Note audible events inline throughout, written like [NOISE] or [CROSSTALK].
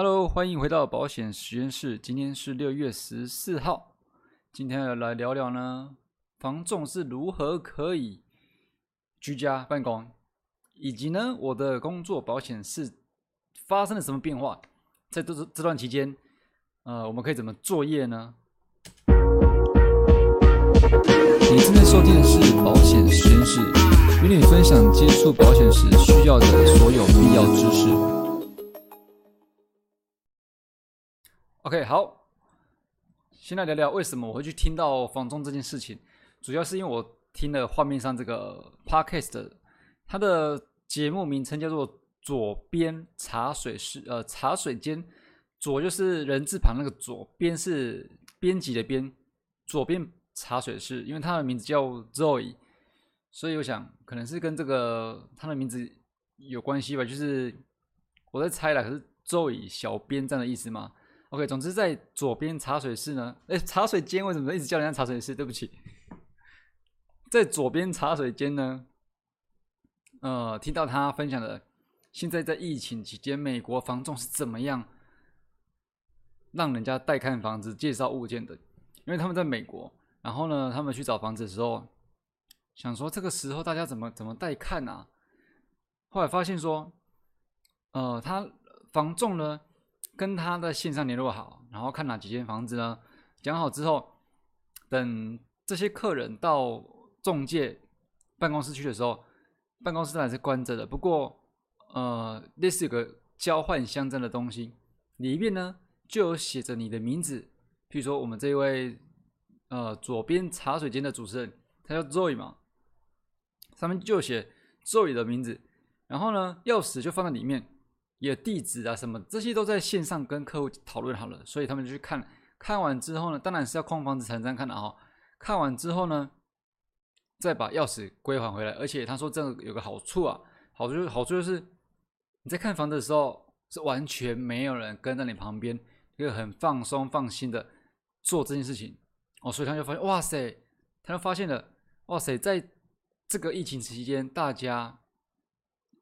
Hello，欢迎回到保险实验室。今天是六月十四号，今天要来聊聊呢，房仲是如何可以居家办公，以及呢，我的工作保险是发生了什么变化，在这这段期间，呃，我们可以怎么作业呢？你正在收听的是保险实验室，与你分享接触保险时需要的所有必要知识。OK，好，先来聊聊为什么我会去听到房仲这件事情。主要是因为我听了画面上这个 Podcast，它的节目名称叫做“左边茶水室”，呃，茶水间。左就是人字旁那个左，边是编辑的编，左边茶水室。因为它的名字叫 Zoe，所以我想可能是跟这个它的名字有关系吧。就是我在猜了，可是 Zoe 小编这样的意思吗？OK，总之在左边茶水室呢，哎，茶水间为什么一直叫人家茶水室？对不起，在左边茶水间呢，呃，听到他分享的，现在在疫情期间，美国房仲是怎么样让人家带看房子、介绍物件的？因为他们在美国，然后呢，他们去找房子的时候，想说这个时候大家怎么怎么带看啊？后来发现说，呃，他房仲呢。跟他的线上联络好，然后看哪几间房子呢？讲好之后，等这些客人到中介办公室去的时候，办公室当然是关着的。不过，呃，类似有个交换相证的东西，里面呢就有写着你的名字。譬如说，我们这一位呃左边茶水间的主持人，他叫 Zoe 嘛，上面就写 Zoe 的名字。然后呢，钥匙就放在里面。有地址啊，什么这些都在线上跟客户讨论好了，所以他们就去看。看完之后呢，当然是要空房子才能这样看的哈。看完之后呢，再把钥匙归还回来。而且他说这个有个好处啊，好处好处就是你在看房子的时候是完全没有人跟在你旁边，可以很放松放心的做这件事情哦。所以他就发现，哇塞，他就发现了，哇塞，在这个疫情期间，大家。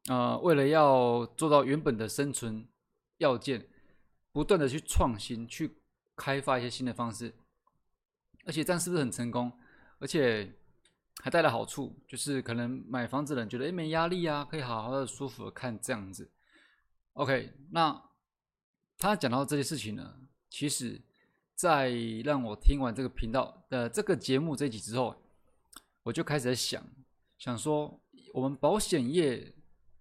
呃，为了要做到原本的生存要件，不断的去创新，去开发一些新的方式，而且这样是不是很成功？而且还带来好处，就是可能买房子的人觉得哎没压力啊，可以好好的舒服的看这样子。OK，那他讲到这些事情呢，其实，在让我听完这个频道的这个节目这集之后，我就开始在想，想说我们保险业。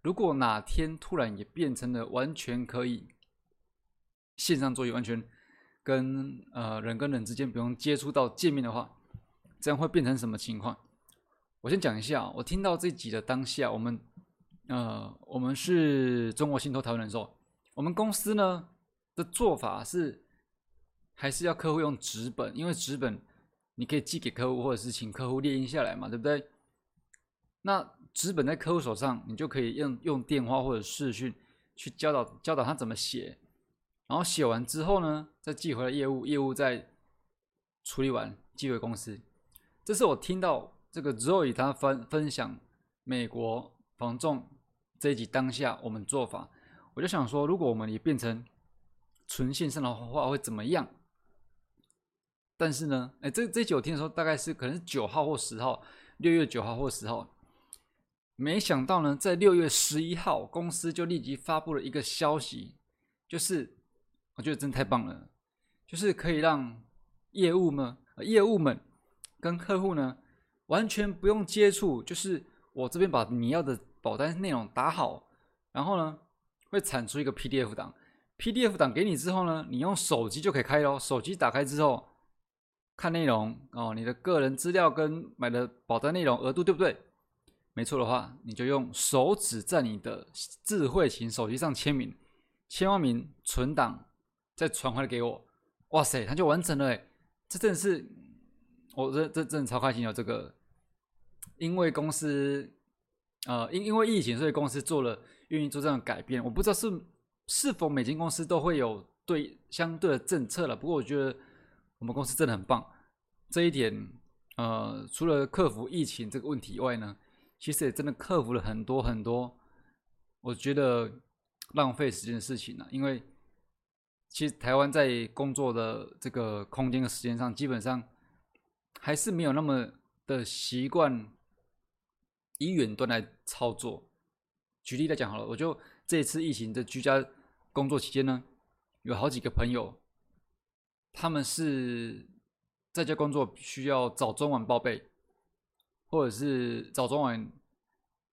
如果哪天突然也变成了完全可以线上作业，完全跟呃人跟人之间不用接触到见面的话，这样会变成什么情况？我先讲一下，我听到这集的当下，我们呃我们是中国信托台湾人寿，我们公司呢的做法是还是要客户用纸本，因为纸本你可以寄给客户，或者是请客户列印下来嘛，对不对？那纸本在客户手上，你就可以用用电话或者视讯去教导教导他怎么写，然后写完之后呢，再寄回来业务，业务再处理完寄回公司。这是我听到这个 Zoe 他分分享美国防重这一集当下我们做法，我就想说，如果我们也变成纯线上的话，会怎么样？但是呢，哎，这这集我听的时候，大概是可能是九号或十号，六月九号或十号。没想到呢，在六月十一号，公司就立即发布了一个消息，就是我觉得真太棒了，就是可以让业务们、业务们跟客户呢完全不用接触，就是我这边把你要的保单内容打好，然后呢会产出一个 PDF 档，PDF 档给你之后呢，你用手机就可以开咯，手机打开之后看内容哦，你的个人资料跟买的保单内容额度对不对？没错的话，你就用手指在你的智慧型手机上签名，签完名存档，再传回来给我。哇塞，它就完成了哎！这真的是，我这这真的超开心哦！这个，因为公司，呃，因因为疫情，所以公司做了愿意做这样的改变。我不知道是是否每间公司都会有对相对的政策了。不过我觉得我们公司真的很棒，这一点，呃，除了克服疫情这个问题以外呢。其实也真的克服了很多很多，我觉得浪费时间的事情呢。因为其实台湾在工作的这个空间和时间上，基本上还是没有那么的习惯以远端来操作。举例来讲好了，我就这次疫情的居家工作期间呢，有好几个朋友，他们是在家工作需要早中晚报备，或者是早中晚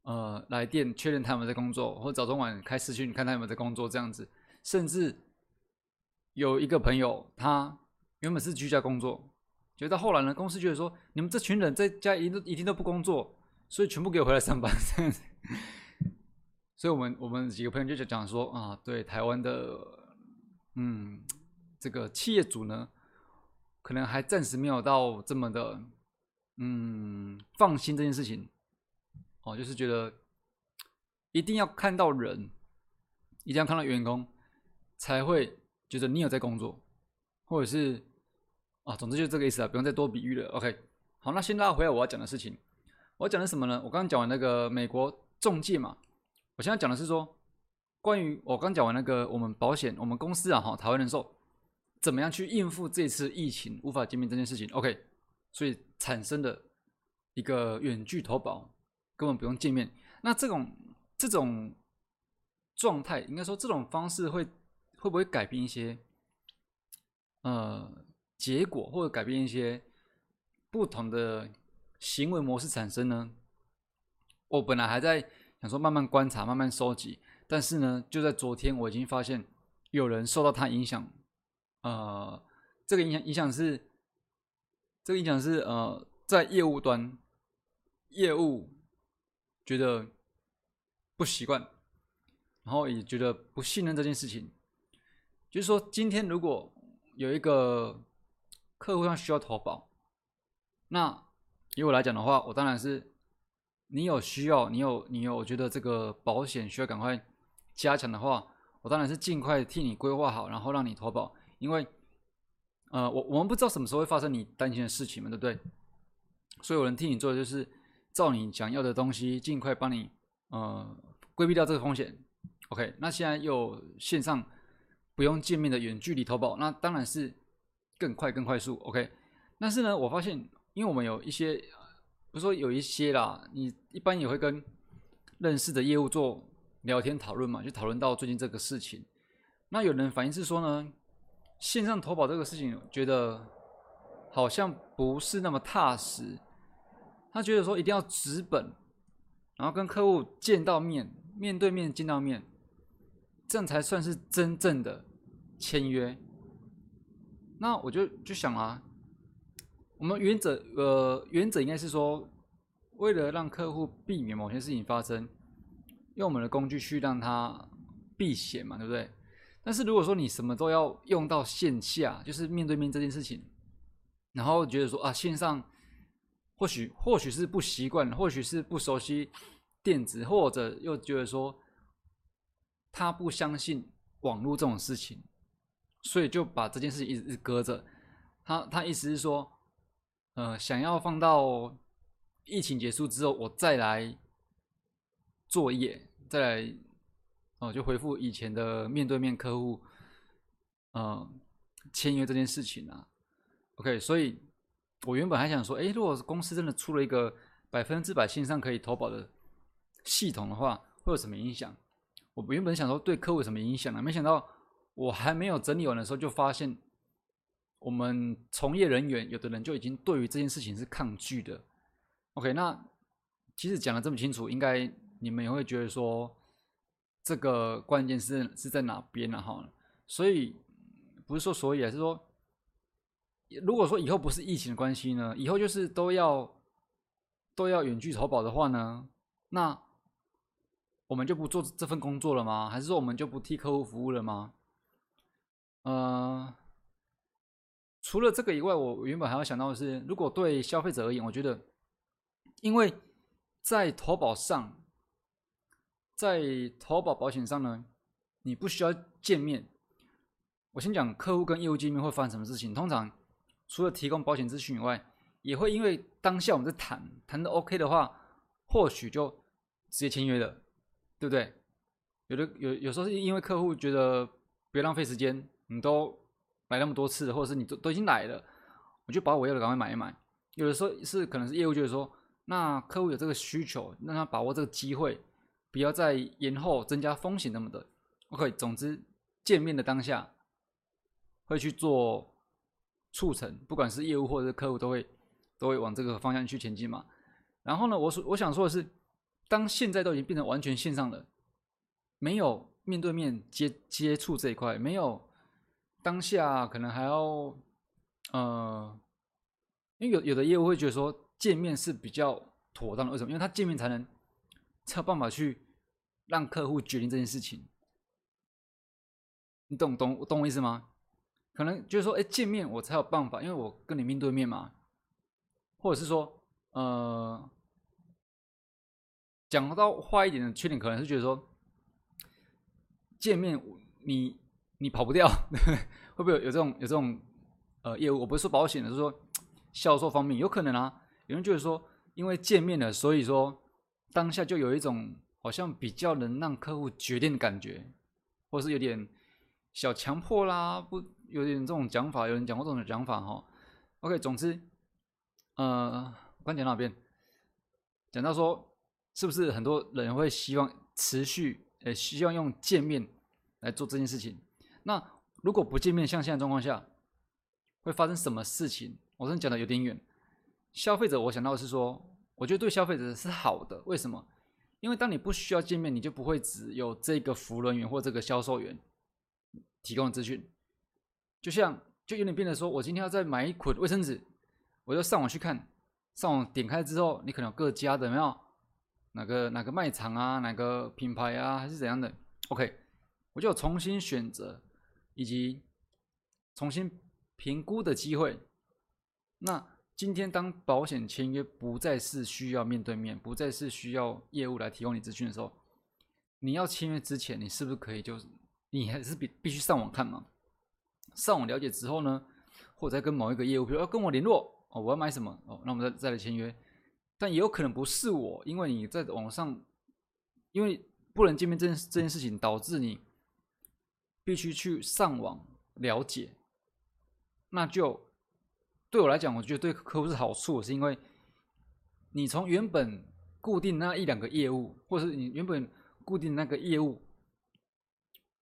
呃来电确认他们在工作，或早中晚开视讯看他们在工作这样子，甚至。有一个朋友，他原本是居家工作，结果到后来呢，公司觉得说，你们这群人在家一都一定都不工作，所以全部给我回来上班。[LAUGHS] 这样子，所以我们我们几个朋友就讲说啊，对台湾的，嗯，这个企业主呢，可能还暂时没有到这么的，嗯，放心这件事情，哦，就是觉得一定要看到人，一定要看到员工才会。觉得你有在工作，或者是啊，总之就是这个意思啊，不用再多比喻了。OK，好，那先拉回来我要讲的事情。我要讲的什么呢？我刚刚讲完那个美国中介嘛，我现在讲的是说，关于我刚讲完那个我们保险，我们公司啊，哈，台湾人寿怎么样去应付这次疫情无法见面这件事情。OK，所以产生的一个远距投保，根本不用见面。那这种这种状态，应该说这种方式会。会不会改变一些呃结果，或者改变一些不同的行为模式产生呢？我本来还在想说慢慢观察、慢慢收集，但是呢，就在昨天我已经发现有人受到他影响。呃，这个影响影响是这个影响是呃在业务端业务觉得不习惯，然后也觉得不信任这件事情。就是说，今天如果有一个客户上需要投保，那以我来讲的话，我当然是你有需要，你有你有觉得这个保险需要赶快加强的话，我当然是尽快替你规划好，然后让你投保。因为，呃，我我们不知道什么时候会发生你担心的事情嘛，对不对？所以有人替你做的就是照你想要的东西，尽快帮你呃规避掉这个风险。OK，那现在又线上。不用见面的远距离投保，那当然是更快更快速。OK，但是呢，我发现，因为我们有一些，不是说有一些啦，你一般也会跟认识的业务做聊天讨论嘛，就讨论到最近这个事情。那有人反映是说呢，线上投保这个事情，觉得好像不是那么踏实。他觉得说一定要纸本，然后跟客户见到面，面对面见到面。这样才算是真正的签约。那我就就想啊，我们原则呃原则应该是说，为了让客户避免某些事情发生，用我们的工具去让他避险嘛，对不对？但是如果说你什么都要用到线下，就是面对面这件事情，然后觉得说啊线上或许或许是不习惯，或许是不熟悉电子，或者又觉得说。他不相信网络这种事情，所以就把这件事情一直搁着。他他意思是说，呃，想要放到疫情结束之后，我再来作业，再来哦，就回复以前的面对面客户，嗯，签约这件事情啊。OK，所以我原本还想说，哎，如果公司真的出了一个百分之百线上可以投保的系统的话，会有什么影响？我原本想说对客户有什么影响呢？没想到我还没有整理完的时候，就发现我们从业人员有的人就已经对于这件事情是抗拒的。OK，那其实讲的这么清楚，应该你们也会觉得说这个关键是是在哪边了哈？所以不是说所以，而是说如果说以后不是疫情的关系呢，以后就是都要都要远距投保的话呢，那。我们就不做这份工作了吗？还是说我们就不替客户服务了吗？呃，除了这个以外，我原本还要想到的是，如果对消费者而言，我觉得，因为在投保上，在投保保险上呢，你不需要见面。我先讲客户跟业务见面会发生什么事情。通常除了提供保险咨询以外，也会因为当下我们在谈谈的 OK 的话，或许就直接签约了。对不对？有的有有时候是因为客户觉得别浪费时间，你都买那么多次，或者是你都都已经来了，我就把我要的赶快买一买。有的时候是可能是业务就是说，那客户有这个需求，让他把握这个机会，不要再延后增加风险那么的。OK，总之见面的当下会去做促成，不管是业务或者是客户都会都会往这个方向去前进嘛。然后呢，我说我想说的是，当现在都已经变成完全线上了，没有面对面接接触这一块，没有当下可能还要呃。因为有有的业务会觉得说见面是比较妥当的，为什么？因为他见面才能才有办法去让客户决定这件事情。你懂懂懂我意思吗？可能就是说，哎，见面我才有办法，因为我跟你面对面嘛。或者是说，呃，讲到坏一点的缺点，可能是觉得说见面你你跑不掉，[LAUGHS] 会不会有有这种有这种呃业务？我不是说保险的，是说。销售方面有可能啊，有人就是说，因为见面了，所以说当下就有一种好像比较能让客户决定的感觉，或是有点小强迫啦，不有点这种讲法，有人讲过这种讲法哈。OK，总之，呃，我刚讲哪边？讲到说，是不是很多人会希望持续，呃，希望用见面来做这件事情？那如果不见面，像现在状况下，会发生什么事情？我真的讲的有点远，消费者我想到是说，我觉得对消费者是好的。为什么？因为当你不需要见面，你就不会只有这个服务人员或这个销售员提供资讯。就像就有点变得说，我今天要再买一捆卫生纸，我就上网去看，上网点开之后，你可能有各家的没有？哪个哪个卖场啊，哪个品牌啊，还是怎样的？OK，我就有重新选择以及重新评估的机会。那今天当保险签约不再是需要面对面，不再是需要业务来提供你资讯的时候，你要签约之前，你是不是可以就你还是必必须上网看嘛？上网了解之后呢，或者跟某一个业务，比如要跟我联络哦，我要买什么哦，那我们再再来签约。但也有可能不是我，因为你在网上，因为不能见面这件这件事情，导致你必须去上网了解，那就。对我来讲，我觉得对客户是好处，是因为你从原本固定那一两个业务，或是你原本固定那个业务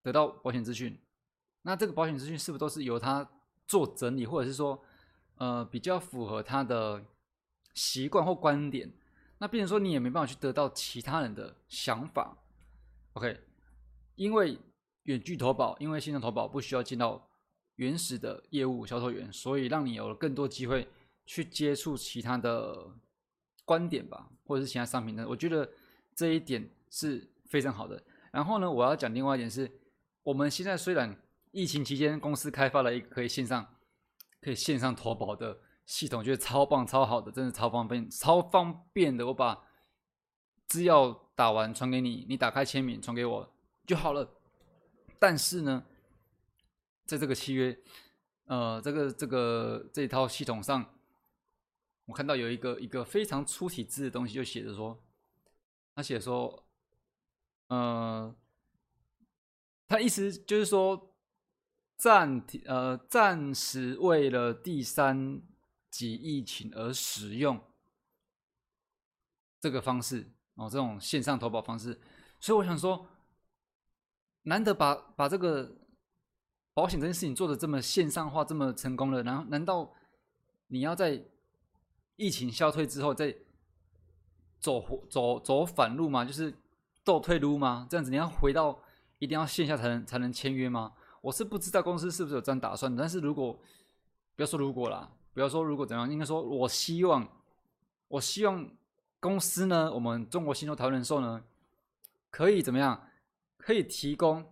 得到保险资讯，那这个保险资讯是不是都是由他做整理，或者是说，呃，比较符合他的习惯或观点？那变成说你也没办法去得到其他人的想法。OK，因为远距投保，因为线上投保不需要进到。原始的业务销售员，所以让你有了更多机会去接触其他的观点吧，或者是其他商品的。我觉得这一点是非常好的。然后呢，我要讲另外一点是，我们现在虽然疫情期间公司开发了一个可以线上可以线上投保的系统，觉得超棒、超好的，真的超方便、超方便的。我把资料打完传给你，你打开签名传给我就好了。但是呢？在这个契约，呃，这个这个这套系统上，我看到有一个一个非常粗体字的东西，就写着说，他写说，呃，他意思就是说，暂，呃，暂时为了第三级疫情而使用这个方式哦，这种线上投保方式，所以我想说，难得把把这个。保险这件事情做的这么线上化，这么成功了，然后难道你要在疫情消退之后再走走走反路吗？就是倒退路吗？这样子你要回到一定要线下才能才能签约吗？我是不知道公司是不是有这样打算，但是如果不要说如果啦，不要说如果怎样，应该说我希望我希望公司呢，我们中国信托台湾人寿呢，可以怎么样？可以提供。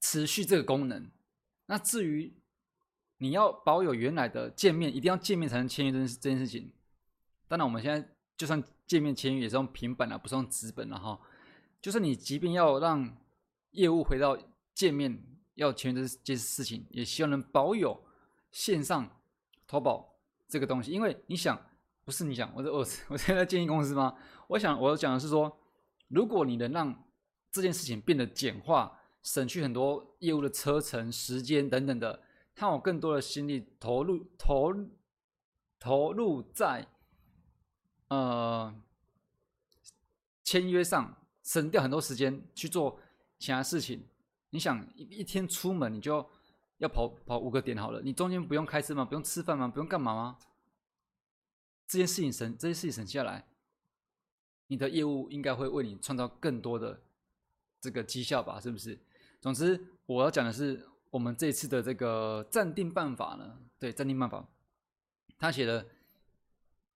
持续这个功能，那至于你要保有原来的见面，一定要见面才能签约这件这件事情。当然，我们现在就算见面签约也是用平板啊，不是用纸本了哈。就是你即便要让业务回到见面要签约这件事情，也希望能保有线上投保这个东西。因为你想，不是你想，我我我现在建议公司吗？我想我讲的是说，如果你能让这件事情变得简化。省去很多业务的车程、时间等等的，他有更多的心力投入投投入在呃签约上，省掉很多时间去做其他事情。你想一一天出门你就要跑跑五个点好了，你中间不用开车吗？不用吃饭吗？不用干嘛吗？这件事情省这些事情省下来，你的业务应该会为你创造更多的这个绩效吧？是不是？总之，我要讲的是我们这次的这个暂定办法呢，对暂定办法，他写的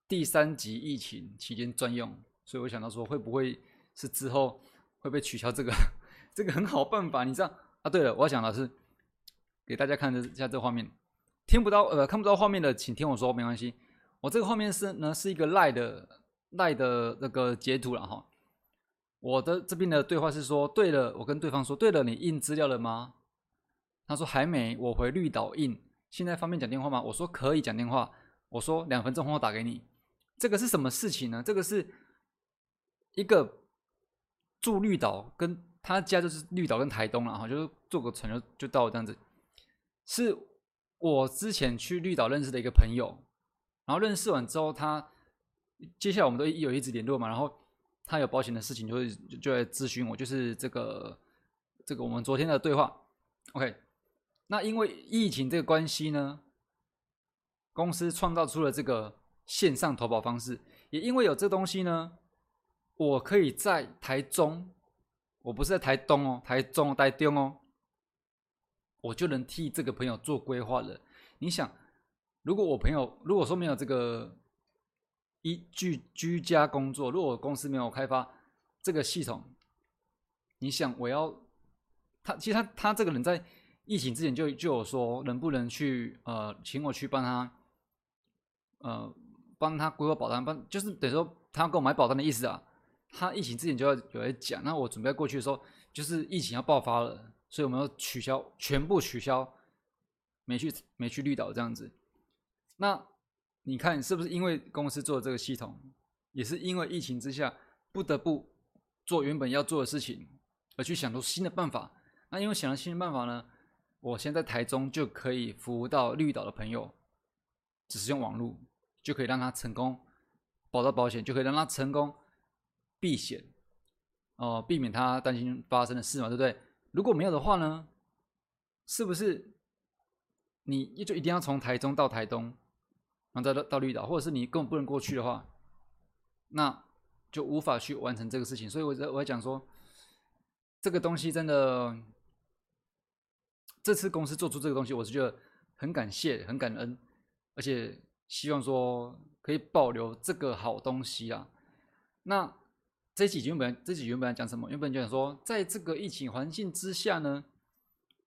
第三级疫情期间专用，所以我想到说会不会是之后会被取消这个 [LAUGHS] 这个很好办法？你知道啊？对了，我要讲的是给大家看一下这画面，听不到呃看不到画面的，请听我说，没关系。我这个画面是呢是一个赖的赖的那个截图了哈。我的这边的对话是说，对了，我跟对方说，对了，你印资料了吗？他说还没，我回绿岛印。现在方便讲电话吗？我说可以讲电话。我说两分钟后打给你。这个是什么事情呢？这个是一个住绿岛，跟他家就是绿岛跟台东了哈，就是坐个船就就到这样子。是我之前去绿岛认识的一个朋友。然后认识完之后，他接下来我们都有一直联络嘛。然后他有保险的事情，就会就来咨询我，就是这个这个我们昨天的对话。OK，那因为疫情这个关系呢，公司创造出了这个线上投保方式。也因为有这东西呢，我可以在台中，我不是在台东哦，台中台东哦，我就能替这个朋友做规划了。你想？如果我朋友如果说没有这个一居居家工作，如果公司没有开发这个系统，你想我要他其实他他这个人在疫情之前就就有说能不能去呃请我去帮他呃帮他规划保单，帮就是等于说他要给我买保单的意思啊。他疫情之前就要有人讲，那我准备过去的时候，就是疫情要爆发了，所以我们要取消全部取消，没去没去绿岛这样子。那你看是不是因为公司做这个系统，也是因为疫情之下不得不做原本要做的事情，而去想出新的办法？那因为想了新的办法呢，我现在台中就可以服务到绿岛的朋友，只是用网络就可以让他成功保到保险，就可以让他成功避险，哦，避免他担心发生的事嘛，对不对？如果没有的话呢，是不是你就一定要从台中到台东？然后再到到绿岛，或者是你根本不能过去的话，那就无法去完成这个事情。所以我在我在讲说，这个东西真的，这次公司做出这个东西，我是觉得很感谢、很感恩，而且希望说可以保留这个好东西啊。那这几集原本这几集原本讲什么？原本就讲说，在这个疫情环境之下呢，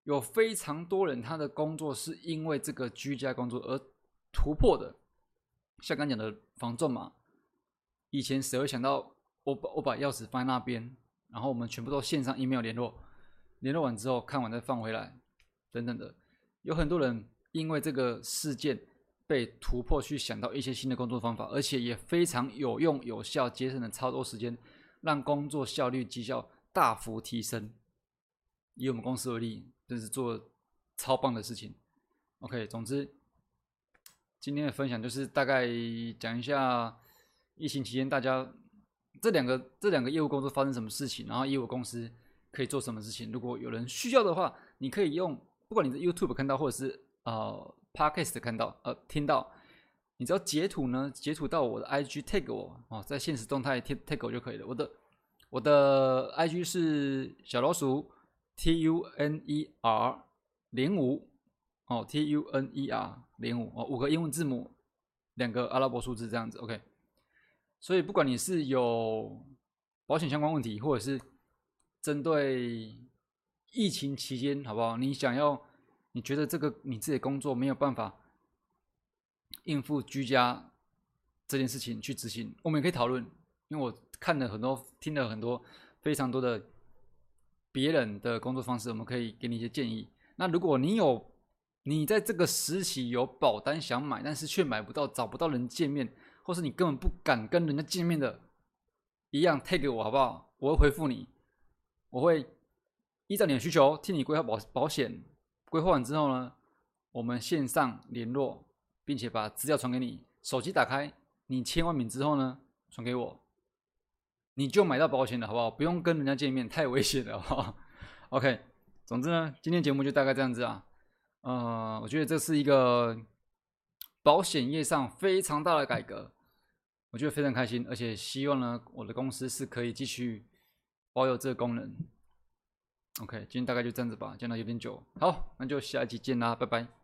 有非常多人他的工作是因为这个居家工作而。突破的，像刚讲的防撞嘛，以前谁会想到我把我把钥匙放在那边，然后我们全部都线上 email 联络，联络完之后看完再放回来，等等的，有很多人因为这个事件被突破，去想到一些新的工作方法，而且也非常有用有效，节省了超多时间，让工作效率绩效大幅提升。以我们公司为例，真是做超棒的事情。OK，总之。今天的分享就是大概讲一下疫情期间大家这两个这两个业务工作发生什么事情，然后业务公司可以做什么事情。如果有人需要的话，你可以用，不管你在 YouTube 看到或者是呃 Podcast 看到呃听到，你只要截图呢，截图到我的 IG tag 我哦，在现实动态 tag tag 我就可以了。我的我的 IG 是小老鼠 T U N E R 零五哦 T U N E R。零五哦，五个英文字母，两个阿拉伯数字这样子，OK。所以不管你是有保险相关问题，或者是针对疫情期间，好不好？你想要，你觉得这个你自己工作没有办法应付居家这件事情去执行，我们也可以讨论。因为我看了很多，听了很多，非常多的别人的工作方式，我们可以给你一些建议。那如果你有，你在这个时期有保单想买，但是却买不到，找不到人见面，或是你根本不敢跟人家见面的，一样 take 我好不好？我会回复你，我会依照你的需求替你规划保保险。规划完之后呢，我们线上联络，并且把资料传给你。手机打开，你签完名之后呢，传给我，你就买到保险了，好不好？不用跟人家见面，太危险了，好不好？OK，总之呢，今天节目就大概这样子啊。呃，我觉得这是一个保险业上非常大的改革，我觉得非常开心，而且希望呢，我的公司是可以继续保有这个功能。OK，今天大概就这样子吧，讲的有点久，好，那就下一期见啦，拜拜。